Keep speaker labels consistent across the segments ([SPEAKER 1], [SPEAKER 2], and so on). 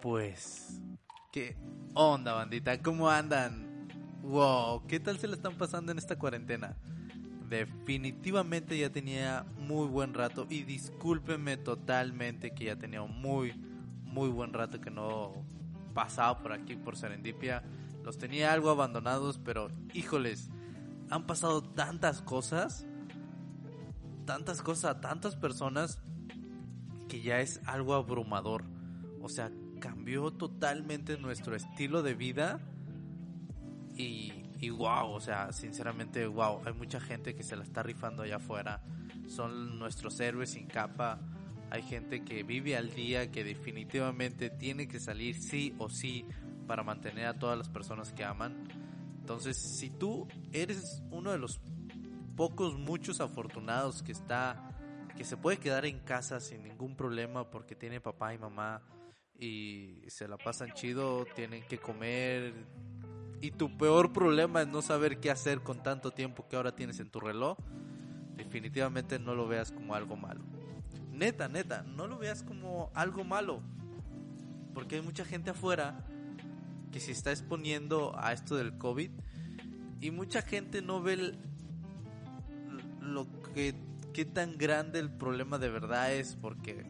[SPEAKER 1] Pues, ¿qué onda, bandita? ¿Cómo andan? Wow, ¿qué tal se la están pasando en esta cuarentena? Definitivamente ya tenía muy buen rato y discúlpenme totalmente que ya tenía muy, muy buen rato que no pasaba por aquí, por Serendipia. Los tenía algo abandonados, pero híjoles, han pasado tantas cosas, tantas cosas tantas personas que ya es algo abrumador. O sea, cambió totalmente nuestro estilo de vida y, y wow, o sea, sinceramente wow, hay mucha gente que se la está rifando allá afuera, son nuestros héroes sin capa, hay gente que vive al día, que definitivamente tiene que salir sí o sí para mantener a todas las personas que aman. Entonces, si tú eres uno de los pocos, muchos afortunados que está, que se puede quedar en casa sin ningún problema porque tiene papá y mamá, y se la pasan chido, tienen que comer. Y tu peor problema es no saber qué hacer con tanto tiempo que ahora tienes en tu reloj. Definitivamente no lo veas como algo malo. Neta, neta, no lo veas como algo malo. Porque hay mucha gente afuera que se está exponiendo a esto del COVID. Y mucha gente no ve lo que qué tan grande el problema de verdad es porque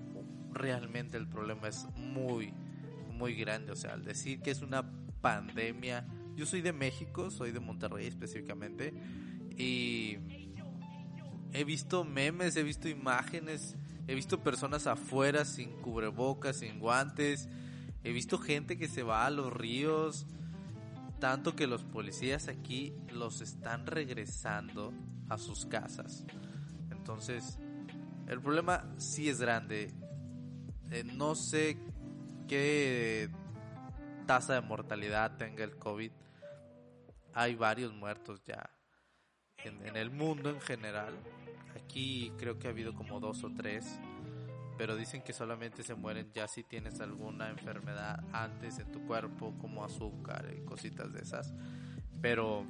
[SPEAKER 1] realmente el problema es muy, muy grande. O sea, al decir que es una pandemia, yo soy de México, soy de Monterrey específicamente, y he visto memes, he visto imágenes, he visto personas afuera sin cubrebocas, sin guantes, he visto gente que se va a los ríos, tanto que los policías aquí los están regresando a sus casas. Entonces, el problema sí es grande. Eh, no sé qué tasa de mortalidad tenga el COVID. Hay varios muertos ya en, el mundo en general. Aquí creo que ha habido como dos o tres. Pero dicen que solamente se mueren ya si tienes alguna enfermedad antes en tu cuerpo, como azúcar y cositas de esas. Pero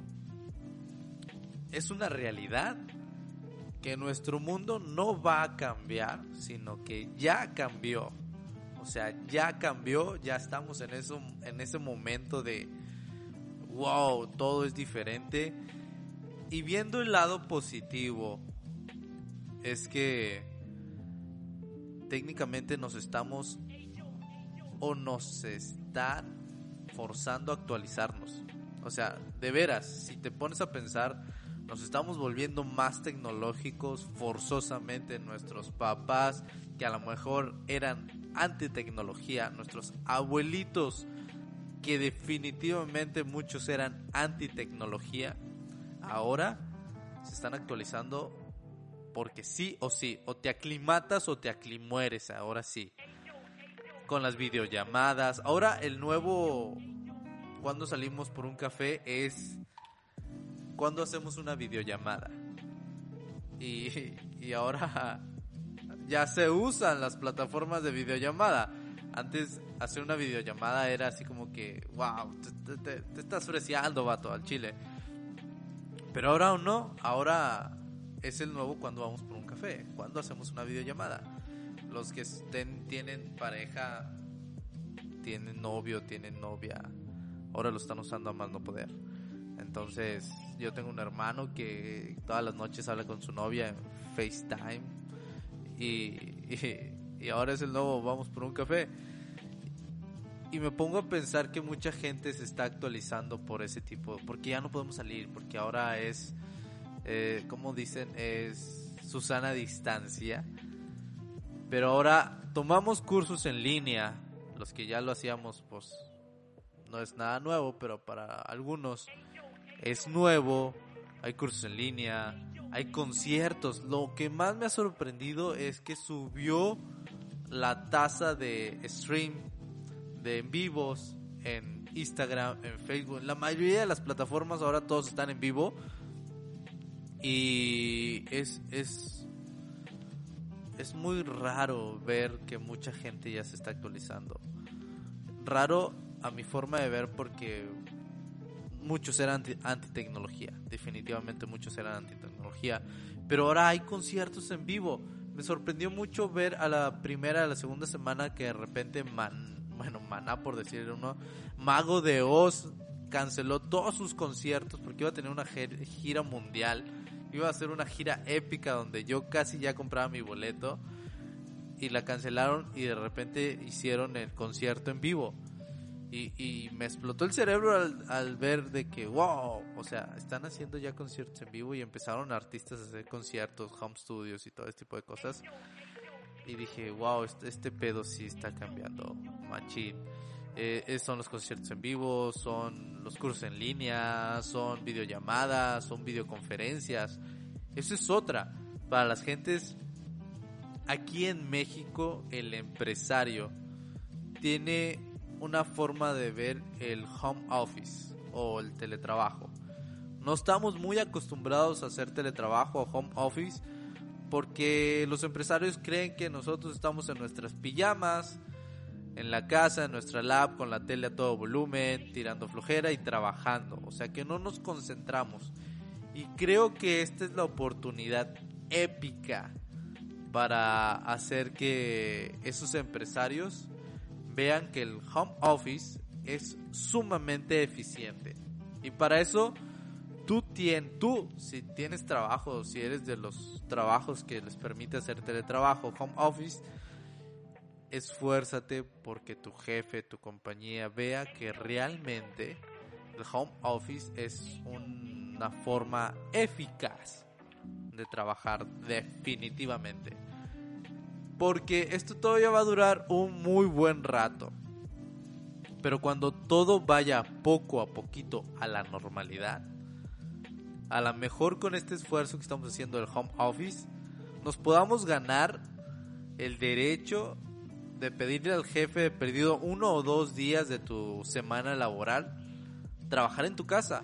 [SPEAKER 1] es una realidad que nuestro mundo no va a cambiar, sino que ya cambió. O sea, ya cambió, ya estamos en, eso, en ese momento de, wow, todo es diferente. Y viendo el lado positivo, es que técnicamente nos estamos o nos están forzando a actualizarnos. O sea, de veras, si te pones a pensar, nos estamos volviendo más tecnológicos forzosamente. Nuestros papás, que a lo mejor eran anti-tecnología, nuestros abuelitos, que definitivamente muchos eran anti-tecnología, ahora se están actualizando porque sí o sí, o te aclimatas o te aclimueres, ahora sí. Con las videollamadas. Ahora el nuevo cuando salimos por un café es cuando hacemos una videollamada. Y, y ahora ya se usan las plataformas de videollamada. Antes hacer una videollamada era así como que, wow, te, estás freseando, vato, al chile. Pero ahora o no, ahora es el nuevo cuando vamos por un café, cuando hacemos una videollamada. Los que estén, tienen pareja, tienen novio, tienen novia, ahora lo están usando a más no poder. Entonces, yo tengo un hermano que todas las noches habla con su novia en FaceTime. Y, ahora es el nuevo, vamos por un café. Y me pongo a pensar que mucha gente se está actualizando por ese tipo, porque ya no podemos salir, porque ahora es, eh, como dicen, es Susana distancia. Pero ahora tomamos cursos en línea, los que ya lo hacíamos, pues no es nada nuevo, pero para algunos es nuevo, hay cursos en línea, hay conciertos. Lo que más me ha sorprendido es que subió la tasa de stream de en vivos en Instagram, en Facebook. La mayoría de las plataformas ahora todos están en vivo. Y es, es, es muy raro ver que mucha gente ya se está actualizando. Raro a mi forma de ver porque muchos eran anti, tecnología, definitivamente muchos eran anti tecnología, pero ahora hay conciertos en vivo. Me sorprendió mucho ver a la primera, a la segunda semana que de repente Man, bueno, Maná por decir uno, Mago de Oz canceló todos sus conciertos porque iba a tener una gira mundial, iba a hacer una gira épica donde yo casi ya compraba mi boleto y la cancelaron y de repente hicieron el concierto en vivo. Y, me explotó el cerebro al, ver de que, wow, o sea, están haciendo ya conciertos en vivo y empezaron artistas a hacer conciertos, home studios y todo este tipo de cosas. Y dije, wow, este, este pedo sí está cambiando, machín. Eh, son los conciertos en vivo, son los cursos en línea, son videollamadas, son videoconferencias. Eso es otra. Para las gentes, aquí en México, el empresario tiene una forma de ver el home office o el teletrabajo. No estamos muy acostumbrados a hacer teletrabajo o home office porque los empresarios creen que nosotros estamos en nuestras pijamas, en la casa, en nuestra lab, con la tele a todo volumen, tirando flojera y trabajando. O sea que no nos concentramos. Y creo que esta es la oportunidad épica para hacer que esos empresarios vean que el home office es sumamente eficiente. Y para eso, tú, tienes, tú si tienes trabajo, si eres de los trabajos que les permite hacer teletrabajo, home office, esfuérzate porque tu jefe, tu compañía vea que realmente el home office es una forma eficaz de trabajar definitivamente porque esto todavía va a durar un muy buen rato. Pero cuando todo vaya poco a poquito a la normalidad, a lo mejor con este esfuerzo que estamos haciendo del home office, nos podamos ganar el derecho de pedirle al jefe perdido uno o dos días de tu semana laboral trabajar en tu casa.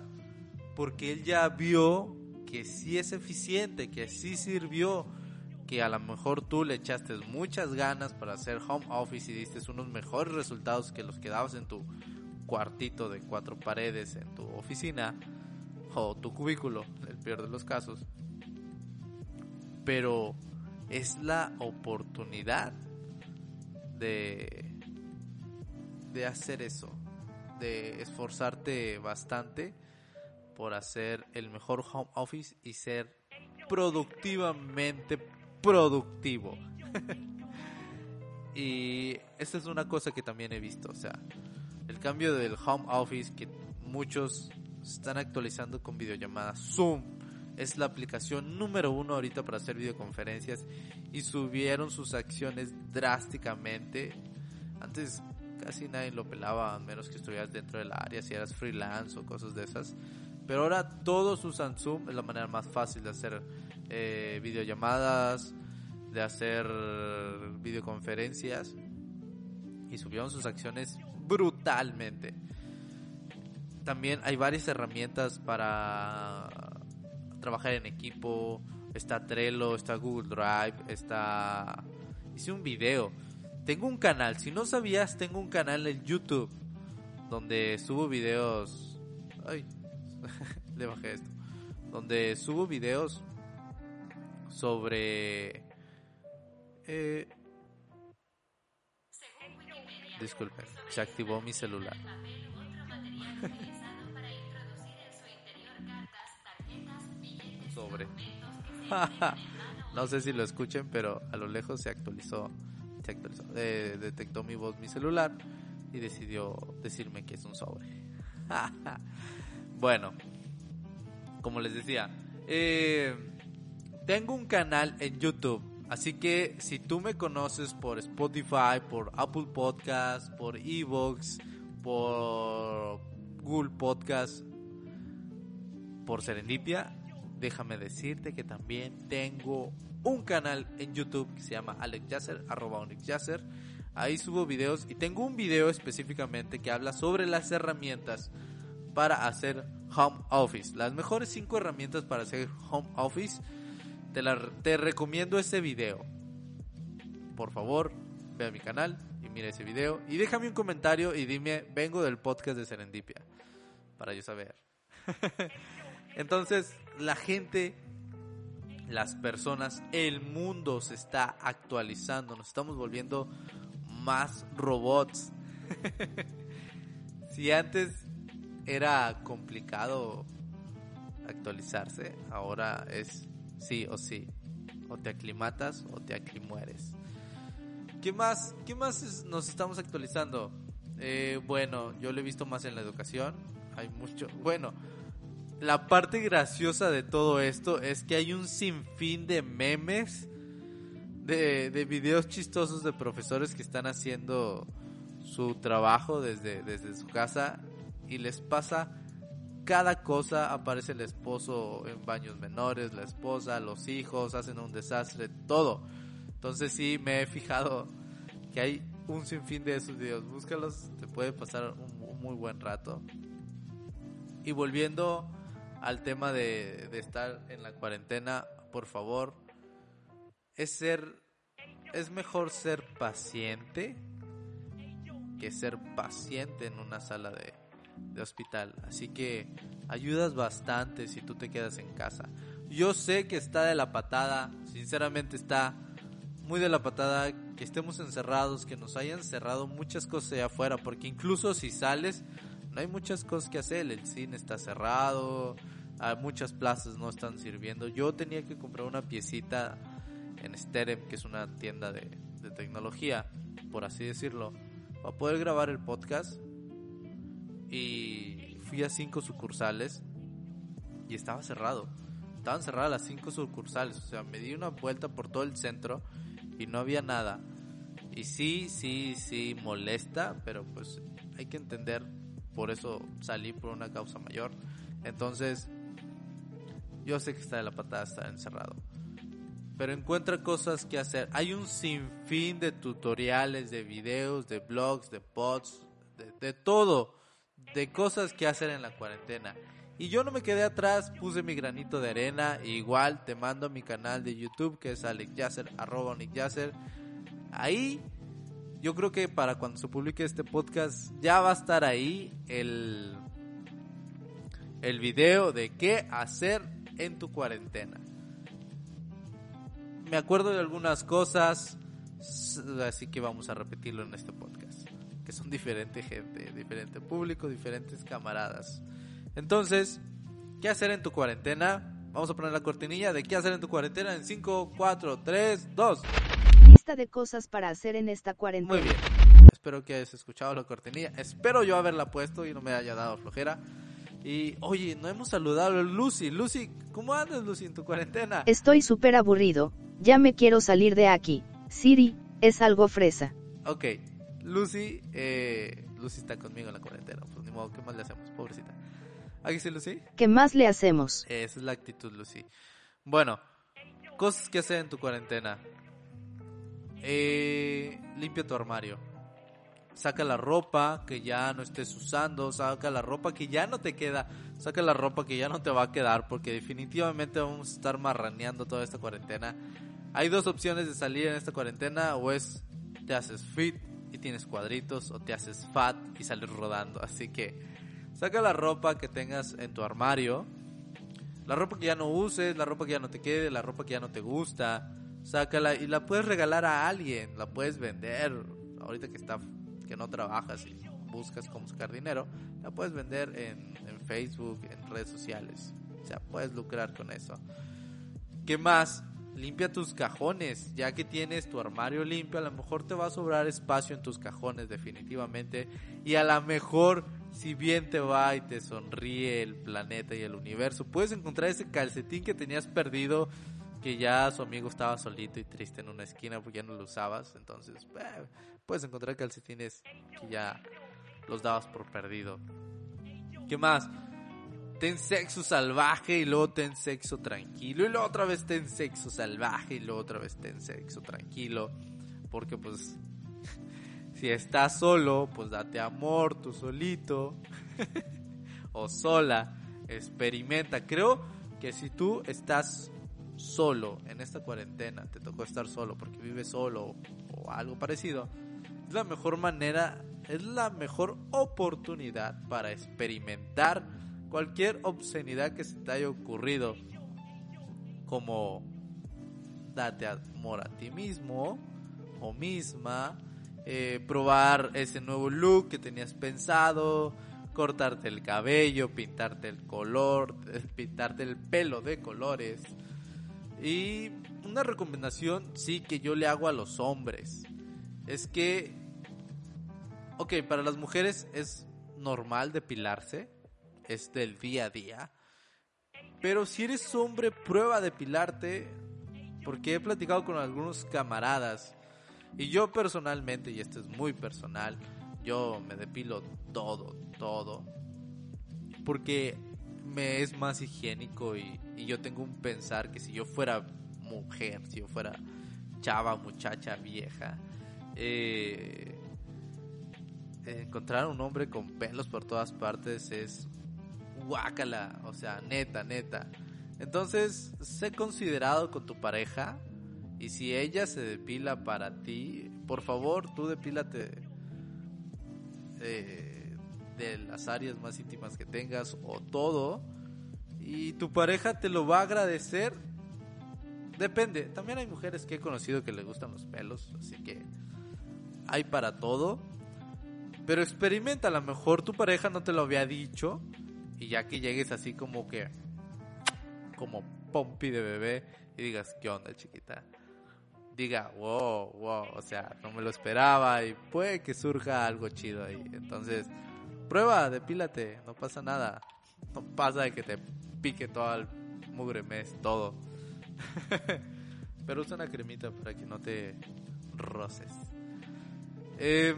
[SPEAKER 1] Porque él ya vio que sí es eficiente, que sí sirvió, que a lo mejor tú le echaste muchas ganas para hacer home office y diste unos mejores resultados que los que dabas en tu cuartito de cuatro paredes en tu oficina o tu cubículo, el peor de los casos. Pero es la oportunidad de de hacer eso, de esforzarte bastante por hacer el mejor home office y ser productivamente productivo. y esta es una cosa que también he visto, o sea, el cambio del home office que muchos están actualizando con videollamadas. Zoom es la aplicación número uno ahorita para hacer videoconferencias y subieron sus acciones drásticamente. Antes casi nadie lo pelaba, a menos que estuvieras dentro del área, si eras freelance o cosas de esas. Pero ahora todos usan Zoom, es la manera más fácil de hacer eh, videollamadas, de hacer videoconferencias y subieron sus acciones brutalmente. También hay varias herramientas para trabajar en equipo. Está Trello, está Google Drive, está... Hice un video. Tengo un canal, si no sabías, tengo un canal en YouTube donde subo videos... Ay, le bajé esto. Donde subo videos sobre eh, disculpen, se activó mi celular. Sobre. no sé si lo escuchen, pero a lo lejos se actualizó. Se actualizó. detectó mi voz mi celular y decidió decirme que es un sobre. bueno, como les decía, eh, tengo un canal en YouTube Así que si tú me conoces por Spotify, por Apple Podcast, por Evox, por Google Podcast, por Serendipia, déjame decirte que también tengo un canal en YouTube que se llama Alex Yasser, arroba Onyx Yasser. Ahí subo videos y tengo un video específicamente que habla sobre las herramientas para hacer home office. Las mejores 5 herramientas para hacer home office. Te, te recomiendo ese video. Por favor, ve a mi canal y mira ese video. Y déjame un comentario y dime, vengo del podcast de Serendipia. Para yo saber. Entonces, la gente, las personas, el mundo se está actualizando. Nos estamos volviendo más robots. si antes era complicado actualizarse, ahora es sí o sí. O te aclimatas o te aclimueres. ¿Qué más? ¿Qué más nos estamos actualizando? Eh, bueno, yo lo he visto más en la educación. Hay mucho. Bueno, la parte graciosa de todo esto es que hay un sinfín de memes, de, de videos chistosos de profesores que están haciendo su trabajo desde, desde su casa y les pasa cada cosa. Aparece el esposo en baños menores, la esposa, los hijos, hacen un desastre, todo. Entonces sí me he fijado que hay un sinfín de esos videos. Búscalos, te puede pasar un muy buen rato. Y volviendo al tema de, estar en la cuarentena, por favor, es ser, es mejor ser paciente que ser paciente en una sala de, de hospital. Así que ayudas bastante si tú te quedas en casa. Yo sé que está de la patada, sinceramente está muy de la patada que estemos encerrados, que nos hayan cerrado muchas cosas allá afuera, porque incluso si sales, no hay muchas cosas que hacer, el cine está cerrado, muchas plazas no están sirviendo. Yo tenía que comprar una piecita en Sterem, que es una tienda de, tecnología, por así decirlo, para poder grabar el podcast. Y fui a cinco sucursales y estaba cerrado. Estaban cerradas las cinco sucursales, o sea, me di una vuelta por todo el centro y no había nada. Y sí, sí, sí, molesta, pero pues hay que entender, por eso salí por una causa mayor. Entonces, yo sé que está de la patada estar encerrado. Pero encuentra cosas que hacer. Hay un sinfín de tutoriales, de videos, de blogs, de pods, de, todo. De cosas que hacer en la cuarentena. Y yo no me quedé atrás, puse mi granito de arena. igual te mando a mi canal de YouTube que es Alex Yasser, arroba Yasser. Ahí, yo creo que para cuando se publique este podcast, ya va a estar ahí el, el video de qué hacer en tu cuarentena. Me acuerdo de algunas cosas, así que vamos a repetirlo en este podcast, que son diferente gente, diferente público, diferentes camaradas. Entonces, ¿qué hacer en tu cuarentena? Vamos a poner la cortinilla de qué hacer en tu cuarentena en 5, 4, 3, 2.
[SPEAKER 2] Lista de cosas para hacer en esta cuarentena.
[SPEAKER 1] Muy bien. Espero que hayas escuchado la cortinilla. Espero yo haberla puesto y no me haya dado flojera. Y oye, no hemos saludado a Lucy. Lucy, ¿cómo andas, Lucy, en tu cuarentena?
[SPEAKER 2] Estoy súper aburrido. Ya me quiero salir de aquí. Siri, es algo fresa.
[SPEAKER 1] Ok, Lucy, eh, Lucy está conmigo en la cuarentena. Pues ni modo, ¿qué más le hacemos? Pobrecita. ¿Aquí sí, Lucy?
[SPEAKER 2] ¿Qué más le hacemos?
[SPEAKER 1] Esa es la actitud, Lucy. Bueno, cosas que hacer en tu cuarentena. Eh, limpia tu armario saca la ropa que ya no estés usando, saca la ropa que ya no te queda, saca la ropa que ya no te va a quedar, porque definitivamente vamos a estar marraneando toda esta cuarentena. Hay dos opciones de salir en esta cuarentena, o es te haces fit y tienes cuadritos, o te haces fat y sales rodando. Así que saca la ropa que tengas en tu armario, la ropa que ya no uses, la ropa que ya no te quede, la ropa que ya no te gusta, sácala y la puedes regalar a alguien, la puedes vender. Ahorita que está que no trabajas y buscas cómo sacar dinero, la puedes vender en, Facebook, en redes sociales. O sea, puedes lucrar con eso. ¿Qué más? Limpia tus cajones, ya que tienes tu armario limpio, a lo mejor te va a sobrar espacio en tus cajones definitivamente. Y a lo mejor, si bien te va y te sonríe el planeta y el universo, puedes encontrar ese calcetín que tenías perdido, que ya su amigo estaba solito y triste en una esquina porque ya no lo usabas. Entonces, eh, puedes encontrar calcetines que ya los dabas por perdido. ¿Qué más? Ten sexo salvaje y luego ten sexo tranquilo y luego otra vez ten sexo salvaje y luego otra vez ten sexo tranquilo. Porque pues si estás solo, pues date amor tú solito o sola, experimenta. Creo que si tú estás solo en esta cuarentena, te tocó estar solo porque vives solo o algo parecido, es la mejor manera, es la mejor oportunidad para experimentar cualquier obscenidad que se te haya ocurrido, como date amor a ti mismo o misma, eh, probar ese nuevo look que tenías pensado, cortarte el cabello, pintarte el color, pintarte el pelo de colores. Y una recomendación sí que yo le hago a los hombres es que, ok, para las mujeres es normal depilarse, es del día a día. Pero si eres hombre, prueba depilarte. Porque he platicado con algunos camaradas. Y yo personalmente, y esto es muy personal, yo me depilo todo, todo. Porque me es más higiénico y, y yo tengo un pensar que si yo fuera mujer, si yo fuera chava, muchacha, vieja, eh, encontrar un hombre con pelos por todas partes es guácala, o sea, neta, neta. Entonces, sé considerado con tu pareja y si ella se depila para ti, por favor, tú depílate eh, de las áreas más íntimas que tengas o todo y tu pareja te lo va a agradecer. Depende, también hay mujeres que he conocido que le gustan los pelos, así que hay para todo. Pero experimenta, a lo mejor tu pareja no te lo había dicho y ya que llegues así como que como pompi de bebé y digas, ¿qué onda, chiquita? Diga, wow, wow, o sea, no me lo esperaba y puede que surja algo chido ahí. Entonces, prueba, depílate, no pasa nada. No pasa de que te pique todo el mugre mes, todo. Pero usa una cremita para que no te roces. Eh,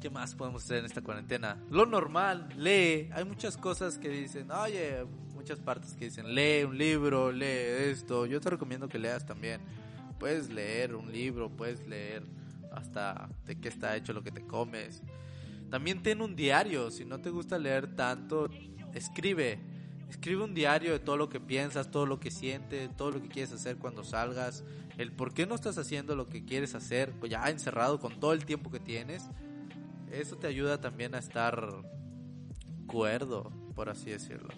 [SPEAKER 1] ¿Qué más podemos hacer en esta cuarentena? Lo normal, lee. Hay muchas cosas que dicen, oye, muchas partes que dicen, lee un libro, lee esto. Yo te recomiendo que leas también. Puedes leer un libro, puedes leer hasta de qué está hecho lo que te comes. También ten un diario. Si no te gusta leer tanto, escribe. Escribe un diario de todo lo que piensas, todo lo que sientes, todo lo que quieres hacer cuando salgas, el por qué no estás haciendo lo que quieres hacer, pues ya encerrado con todo el tiempo que tienes eso te ayuda también a estar cuerdo, por así decirlo.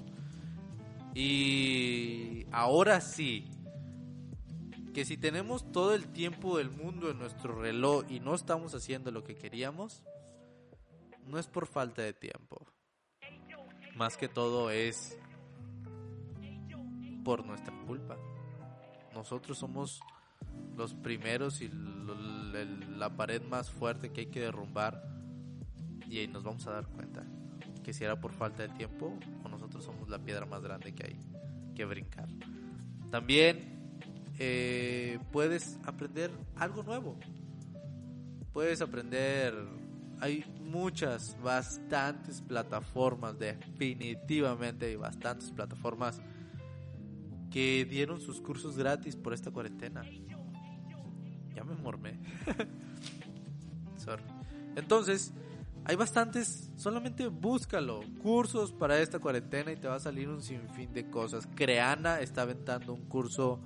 [SPEAKER 1] Y ahora sí, que si tenemos todo el tiempo del mundo en nuestro reloj y no estamos haciendo lo que queríamos, no es por falta de tiempo. Más que todo es por nuestra culpa. Nosotros somos los primeros y la pared más fuerte que hay que derrumbar y ahí nos vamos a dar cuenta que si era por falta de tiempo o nosotros somos la piedra más grande que hay que brincar. También eh, puedes aprender algo nuevo. Puedes aprender, hay muchas, bastantes plataformas, definitivamente hay bastantes plataformas que dieron sus cursos gratis por esta cuarentena. Ya me mormé. Sorry. Entonces, hay bastantes, solamente búscalo. Cursos para esta cuarentena y te va a salir un sinfín de cosas. Creana está aventando un curso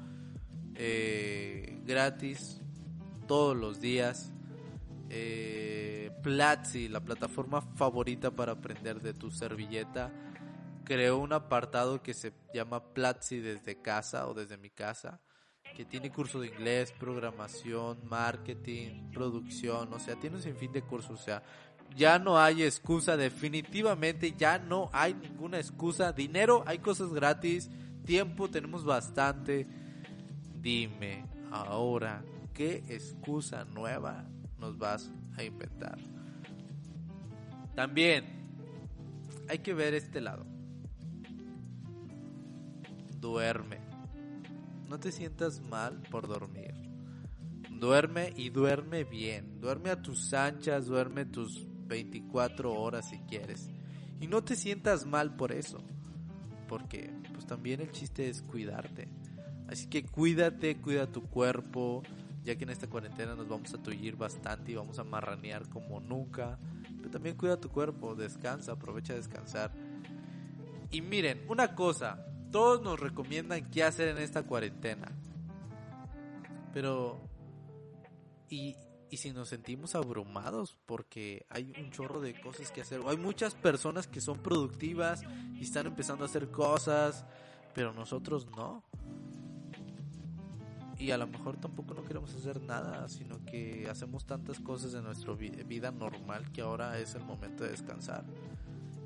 [SPEAKER 1] eh, gratis todos los días. Eh, Platzi, la plataforma favorita para aprender de tu servilleta, creó un apartado que se llama Platzi desde casa o desde mi casa que tiene curso de inglés, programación, marketing, producción, o sea, tiene un sinfín de cursos, o sea, ya no hay excusa, definitivamente ya no hay ninguna excusa. Dinero, hay cosas gratis, tiempo tenemos bastante. Dime ahora, ¿qué excusa nueva nos vas a inventar? También hay que ver este lado. Duerme. No te sientas mal por dormir. Duerme y duerme bien. Duerme a tus anchas, duerme tus 24 horas si quieres. Y no te sientas mal por eso. porque pues también el chiste es cuidarte. Así que cuídate, cuida tu cuerpo, ya que en esta cuarentena nos vamos a tullir bastante y vamos a marranear como nunca. Pero también cuida tu cuerpo, descansa, aprovecha a descansar. Y miren, una cosa, todos nos recomiendan qué hacer en esta cuarentena. Pero, ¿y, y si nos sentimos abrumados porque hay un chorro de cosas que hacer? Hay muchas personas que son productivas y están empezando a hacer cosas, pero nosotros no y a lo mejor tampoco no queremos hacer nada, sino que hacemos tantas cosas en nuestra vida normal que ahora es el momento de descansar.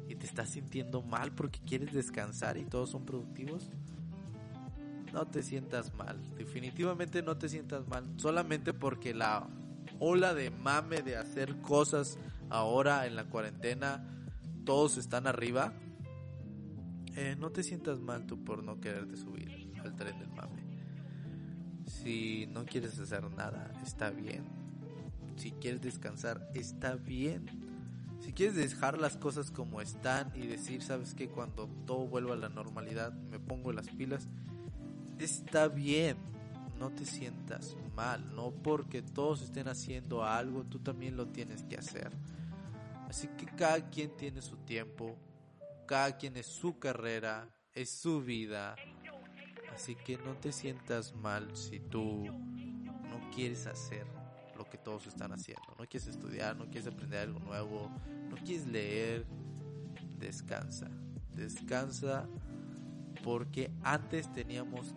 [SPEAKER 1] Y te estás sintiendo mal porque quieres descansar y todos son productivos. No te sientas mal, definitivamente no te sientas mal, solamente porque la ola de mame de hacer cosas ahora en la cuarentena, todos están arriba. Eh, no te sientas mal tú por no quererte subir al tren del mame. Si no quieres hacer nada, está bien. Si quieres descansar, está bien. Si quieres dejar las cosas como están y decir, sabes que cuando todo vuelva a la normalidad me pongo las pilas, está bien. No te sientas mal, no porque todos estén haciendo algo, tú también lo tienes que hacer. Así que cada quien tiene su tiempo, cada quien es su carrera, es su vida, Así que no te sientas mal si tú no quieres hacer lo que todos están haciendo. No quieres estudiar, no quieres aprender algo nuevo, no quieres leer. Descansa. Descansa porque antes teníamos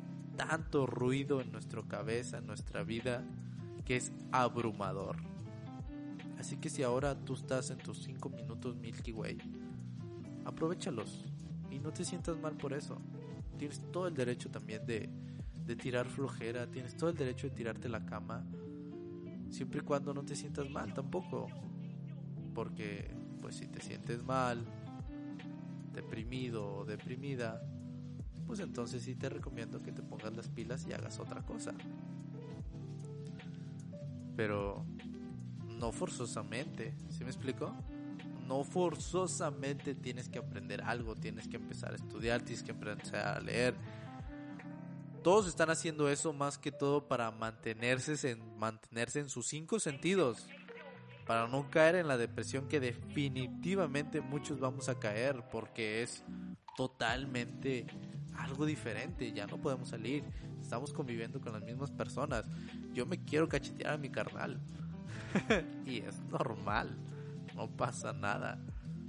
[SPEAKER 1] tanto ruido en nuestra cabeza, en nuestra vida, que es abrumador. Así que si ahora tú estás en tus 5 minutos Milky Way, aprovechalos y no te sientas mal por eso tienes todo el derecho también de, de tirar flojera, tienes todo el derecho de tirarte la cama, siempre y cuando no te sientas mal tampoco. Porque, pues si te sientes mal, deprimido o deprimida, pues entonces sí te recomiendo que te pongas las pilas y hagas otra cosa. Pero no forzosamente, ¿sí me explico? no forzosamente tienes que aprender algo, tienes que empezar a estudiar, tienes que empezar a leer. Todos están haciendo eso más que todo para mantenerse en, mantenerse en sus cinco sentidos, para no caer en la depresión que definitivamente muchos vamos a caer porque es totalmente algo diferente, ya no podemos salir, estamos conviviendo con las mismas personas. Yo me quiero cachetear a mi carnal y es normal no pasa nada.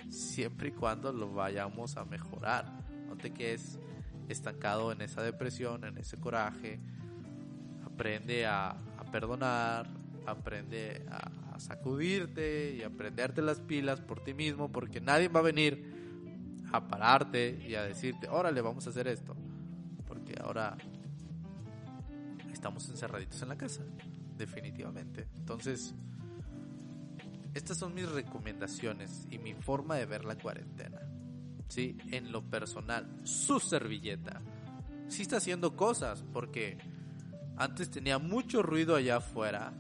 [SPEAKER 1] Siempre y cuando lo vayamos a mejorar. No te quedes estancado en esa depresión, en ese coraje. Aprende a, perdonar, aprende a, a, sacudirte y a prenderte las pilas por ti mismo, porque nadie va a venir a pararte y a decirte, órale, vamos a hacer esto. Porque ahora estamos encerraditos en la casa, definitivamente. Entonces, estas son mis recomendaciones y mi forma de ver la cuarentena. Sí, en lo personal, su servilleta. Sí está haciendo cosas porque antes tenía mucho ruido allá afuera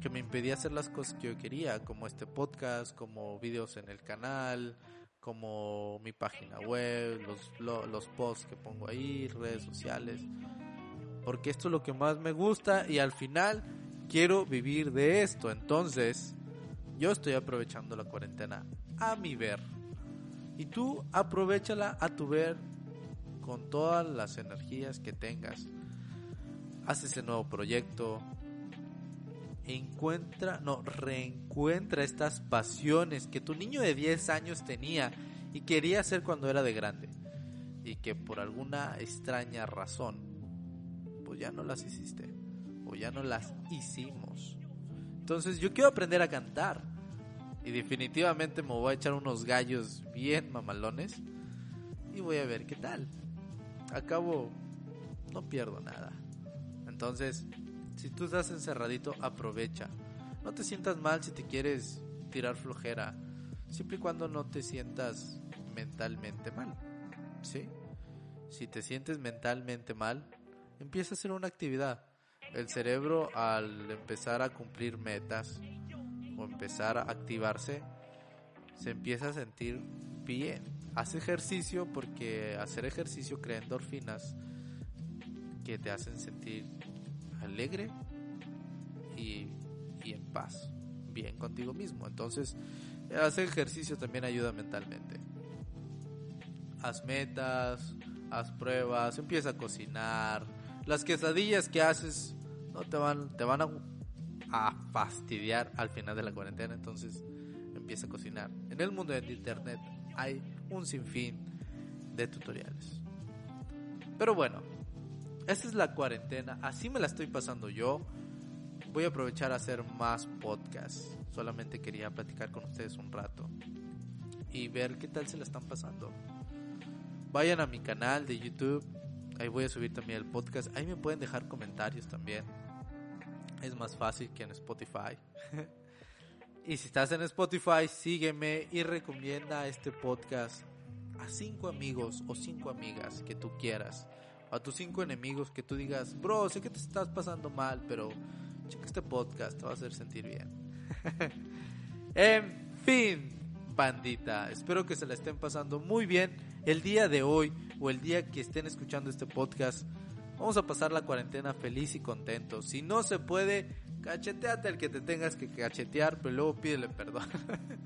[SPEAKER 1] que me impedía hacer las cosas que yo quería, como este podcast, como videos en el canal, como mi página web, los, los posts que pongo ahí, redes sociales. Porque esto es lo que más me gusta y al final quiero vivir de esto. Entonces, yo estoy aprovechando la cuarentena a mi ver. Y tú aprovechala a tu ver con todas las energías que tengas. Haz ese nuevo proyecto. Encuentra, no, reencuentra estas pasiones que tu niño de 10 años tenía y quería hacer cuando era de grande. Y que por alguna extraña razón, pues ya no las hiciste. O ya no las hicimos. Entonces yo quiero aprender a cantar. Y definitivamente me voy a echar unos gallos bien mamalones. Y voy a ver qué tal. Acabo, no pierdo nada. Entonces, si tú estás encerradito, aprovecha. No te sientas mal si te quieres tirar flojera. Siempre y cuando no te sientas mentalmente mal. ¿Sí? Si te sientes mentalmente mal, empieza a hacer una actividad el cerebro al empezar a cumplir metas o empezar a activarse, se empieza a sentir bien. haz ejercicio porque hacer ejercicio crea endorfinas que te hacen sentir alegre y, y en paz, bien contigo mismo. Entonces, hacer ejercicio también ayuda mentalmente. Haz metas, haz pruebas, empieza a cocinar. Las quesadillas que haces no te van, te van a, fastidiar al final de la cuarentena, entonces empieza a cocinar. En el mundo de internet hay un sinfín de tutoriales. Pero bueno, esta es la cuarentena, así me la estoy pasando yo. Voy a aprovechar a hacer más podcasts. Solamente quería platicar con ustedes un rato y ver qué tal se la están pasando. Vayan a mi canal de YouTube, ahí voy a subir también el podcast. Ahí me pueden dejar comentarios también. Es más fácil que en Spotify. y si estás en Spotify, sígueme y recomienda este podcast a cinco amigos o cinco amigas que tú quieras. A tus cinco enemigos que tú digas, bro, sé que te estás pasando mal, pero checa este podcast, te va a hacer sentir bien. en fin, bandita, espero que se la estén pasando muy bien el día de hoy o el día que estén escuchando este podcast. Vamos a pasar la cuarentena feliz y contento. Si no se puede, cacheteate el que te tengas que cachetear, pero luego pídele perdón.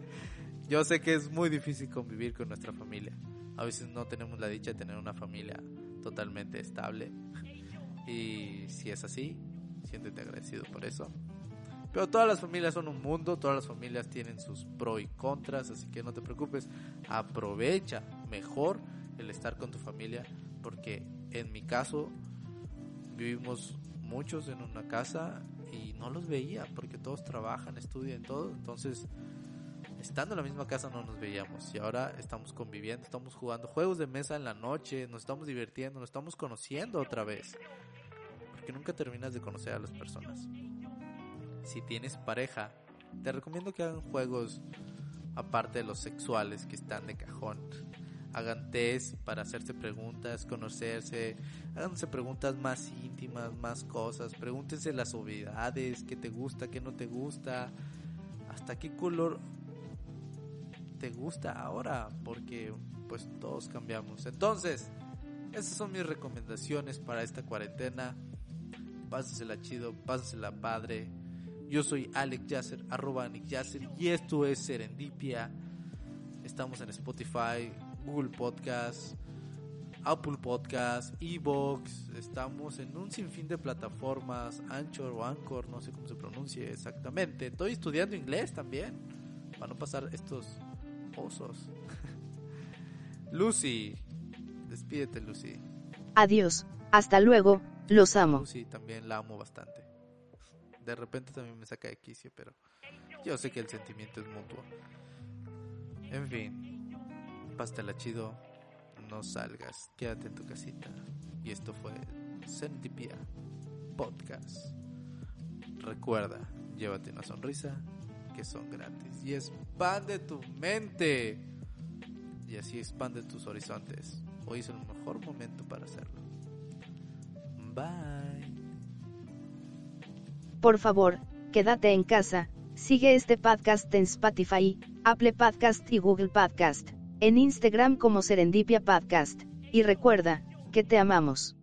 [SPEAKER 1] Yo sé que es muy difícil convivir con nuestra familia. A veces no tenemos la dicha de tener una familia totalmente estable. Y si es así, siéntete agradecido por eso. Pero todas las familias son un mundo, todas las familias tienen sus pros y contras, así que no te preocupes. Aprovecha mejor el estar con tu familia, porque en mi caso vivimos muchos en una casa y no los veía, porque todos trabajan, estudian, todo. Entonces estando en la misma casa no nos veíamos y ahora estamos conviviendo, estamos jugando juegos de mesa en la noche, nos estamos divirtiendo, nos estamos conociendo otra vez. Porque nunca terminas de conocer a las personas. Si tienes pareja, te recomiendo que hagan juegos aparte de los sexuales que están de cajón. Hagan test para hacerse preguntas, conocerse, háganse preguntas más íntimas, más cosas, pregúntense las obviedades, qué te gusta, qué no te gusta, hasta qué color te gusta ahora, porque pues todos cambiamos. Entonces, esas son mis recomendaciones para esta cuarentena. Pásasela chido, pásasela padre. Yo soy Alex Yasser, arroba Alex Yasser, y esto es Serendipia. Estamos en Spotify, Google Podcast, Apple Podcast, Evox. Estamos en un sinfín de plataformas, Anchor o Anchor, no sé cómo se pronuncie exactamente. Estoy estudiando inglés también, para no pasar estos Lucy, despídete Lucy.
[SPEAKER 2] Adiós, hasta luego, los amo.
[SPEAKER 1] Lucy también la amo bastante. De repente también me saca de quicio, pero yo sé que el sentimiento es mutuo. En fin, pastela chido, no salgas, quédate en tu casita. Y esto fue Sentipia Podcast. Recuerda, llévate una sonrisa son gratis y expande tu mente y así expande tus horizontes. Hoy es el mejor momento para hacerlo. Bye.
[SPEAKER 2] Por favor, quédate en casa, sigue este podcast en Spotify, Apple Podcast y Google Podcast, en Instagram como Serendipia Podcast, y recuerda, que te amamos.